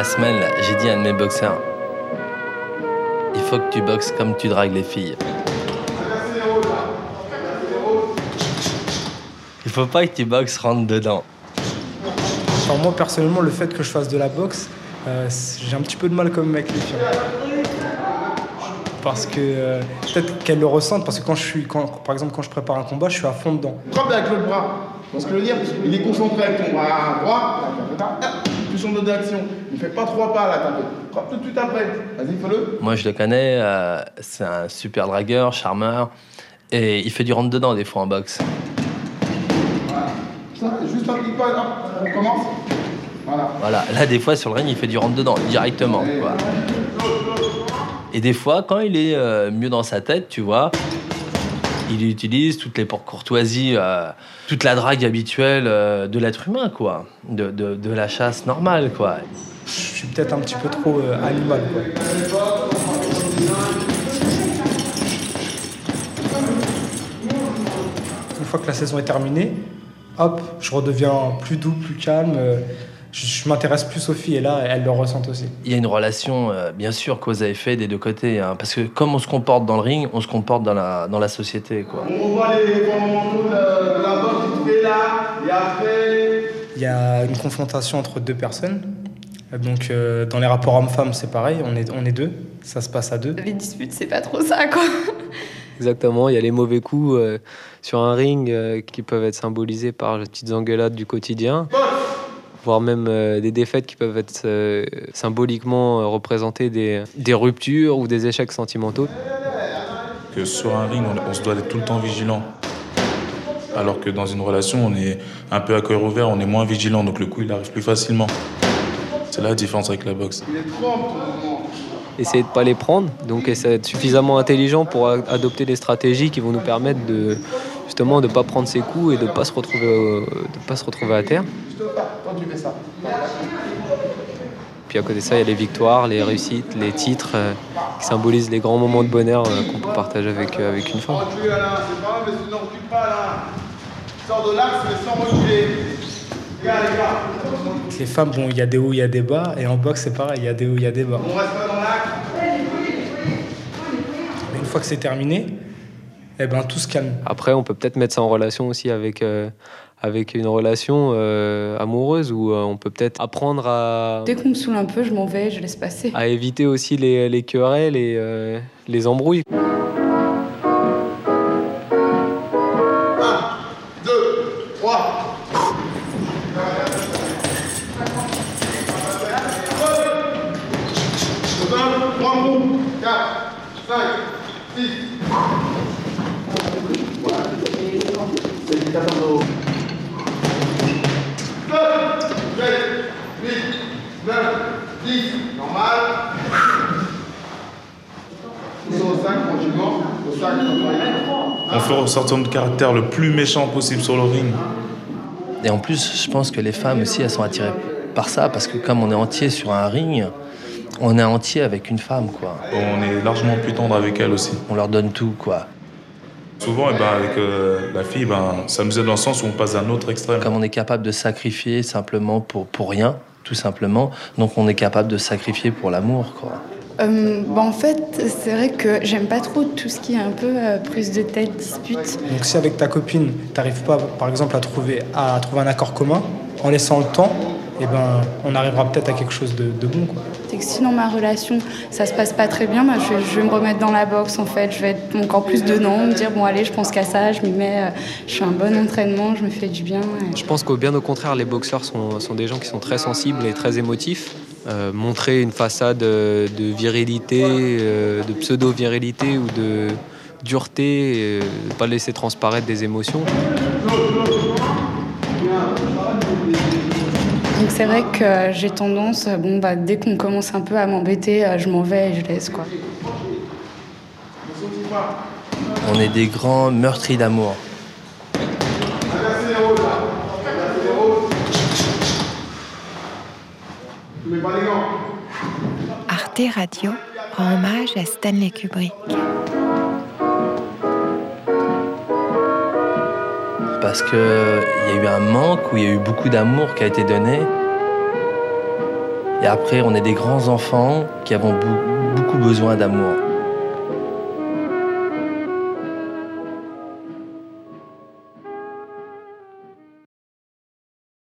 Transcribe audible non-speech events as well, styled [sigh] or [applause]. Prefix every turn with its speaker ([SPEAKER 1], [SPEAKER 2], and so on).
[SPEAKER 1] la semaine, j'ai dit à un de mes boxeurs il faut que tu boxes comme tu dragues les filles. Il faut pas que tu boxes rentre dedans.
[SPEAKER 2] Enfin, moi, personnellement, le fait que je fasse de la boxe, euh, j'ai un petit peu de mal comme avec les filles. Parce que euh, peut-être qu'elles le ressentent, parce que quand je suis, quand, par exemple, quand je prépare un combat, je suis à fond dedans.
[SPEAKER 3] Frappe avec l'autre bras. Parce que le dire, il est concentré avec ton bras droit, son de d'action. Il fait pas trois pas là, fait. Frappe tout de suite après. Vas-y, fais-le.
[SPEAKER 1] Moi, je le connais, euh, c'est un super dragueur, charmeur, et il fait du rentre dedans des fois en boxe.
[SPEAKER 3] Ça, juste un petit pas, hop, on commence. Voilà.
[SPEAKER 1] Voilà, là, des fois, sur le ring, il fait du rentre dedans, directement. quoi. Et des fois, quand il est euh, mieux dans sa tête, tu vois, il utilise toutes les courtoisies, euh, toute la drague habituelle euh, de l'être humain, quoi. De la chasse normale, quoi.
[SPEAKER 2] Je suis peut-être un petit peu trop euh, animal. Quoi. Une fois que la saison est terminée, hop, je redeviens plus doux, plus calme. Je, je m'intéresse plus aux filles et là, elles le ressentent aussi.
[SPEAKER 1] Il y a une relation, euh, bien sûr, cause à effet des deux côtés. hein, parce que comme on se comporte dans le ring, on se comporte dans la, dans la société, quoi.
[SPEAKER 3] On revoit les fondamentaux de, de la boxe qui là, et après.
[SPEAKER 2] Il y a une confrontation entre deux personnes. Donc, euh, dans les rapports hommes-femmes, c'est pareil, on est, on est deux, ça se passe à deux.
[SPEAKER 4] Les disputes, c'est pas trop ça, quoi. [laughs]
[SPEAKER 5] Exactement, il y a les mauvais coups euh, sur un ring euh, qui peuvent être symbolisés par les petites engueulades du quotidien, voire même euh, des défaites qui peuvent être euh, symboliquement euh, représenter des, des ruptures ou des échecs sentimentaux.
[SPEAKER 6] que sur un ring, on, on se doit être tout le temps vigilant. Alors que dans une relation, on est un peu à cœur ouvert, on est moins vigilant, donc le coup, il arrive plus facilement. C'est la différence avec la boxe.
[SPEAKER 3] Il est.
[SPEAKER 5] Essayer de ne pas les prendre, donc essayer d'être suffisamment intelligent pour adopter des stratégies qui vont nous permettre de justement de ne pas prendre ces coups et de ne pas, se retrouver au- de pas se retrouver à terre.
[SPEAKER 3] Tu fais ça.
[SPEAKER 5] Puis à côté de ça, il y a les victoires, les réussites, les titres euh, qui symbolisent les grands moments de bonheur euh, qu'on peut partager avec, euh, avec une femme.
[SPEAKER 3] Les
[SPEAKER 2] femmes, bon, il y a des hauts, il y a des bas, et en boxe, c'est pareil, il y a des hauts, il y a des bas. Mais une fois que c'est terminé, eh ben, tout se calme.
[SPEAKER 5] Après, on peut peut-être mettre ça en relation aussi avec, euh, avec une relation euh, amoureuse où euh, on peut peut-être apprendre à,
[SPEAKER 4] Dès qu'on me saoule un peu, je m'en vais, je laisse passer.
[SPEAKER 5] à éviter aussi les, les querelles et euh, les embrouilles.
[SPEAKER 3] 2, 8, 9, 10. Normal. Ils sont au 5 tranquillement. Au 5,
[SPEAKER 6] On fait ressortir notre caractère le plus méchant possible sur le ring.
[SPEAKER 1] Et en plus, je pense que les femmes aussi, elles sont attirées par ça, parce que comme on est entier sur un ring, on est entier avec une femme, quoi.
[SPEAKER 6] On est largement plus tendre avec elle aussi.
[SPEAKER 1] On leur donne tout, quoi.
[SPEAKER 6] Souvent, eh ben, avec euh, la fille, ben, ça nous aide dans le sens où on passe d'un autre extrême.
[SPEAKER 1] Comme on est capable de sacrifier simplement pour, pour rien, tout simplement, donc on est capable de sacrifier pour l'amour, quoi.
[SPEAKER 4] Euh, bah, en fait, c'est vrai que j'aime pas trop tout ce qui est un peu euh, prise de tête, dispute.
[SPEAKER 2] Donc si avec ta copine, t'arrives pas, par exemple, à trouver, à trouver un accord commun, en laissant le temps, eh ben, on arrivera peut-être à quelque chose de, de bon. Quoi.
[SPEAKER 4] C'est que si dans ma relation ça se passe pas très bien, bah, je, vais- je vais me remettre dans la boxe en fait. Je vais être encore plus dedans, me dire bon allez, je pense qu'à ça, je m'y mets, euh, je fais un bon entraînement, je me fais du bien. et-
[SPEAKER 5] Je pense qu'au bien au contraire, les boxeurs sont, sont des gens qui sont très sensibles et très émotifs. Euh, montrer une façade euh, de virilité, euh, de pseudo-virilité ou de dureté, euh, ne pas laisser transparaître des émotions.
[SPEAKER 4] Donc c'est vrai que j'ai tendance, bon bah dès qu'on commence un peu à m'embêter, euh, je m'en vais et je laisse quoi.
[SPEAKER 1] On est des grands meurtriers d'amour.
[SPEAKER 7] Arte Radio rend hommage à Stanley Kubrick.
[SPEAKER 1] Parce qu'il y a eu un manque où il y a eu beaucoup d'amour qui a été donné. Et après, on est des grands enfants qui avons beaucoup besoin d'amour.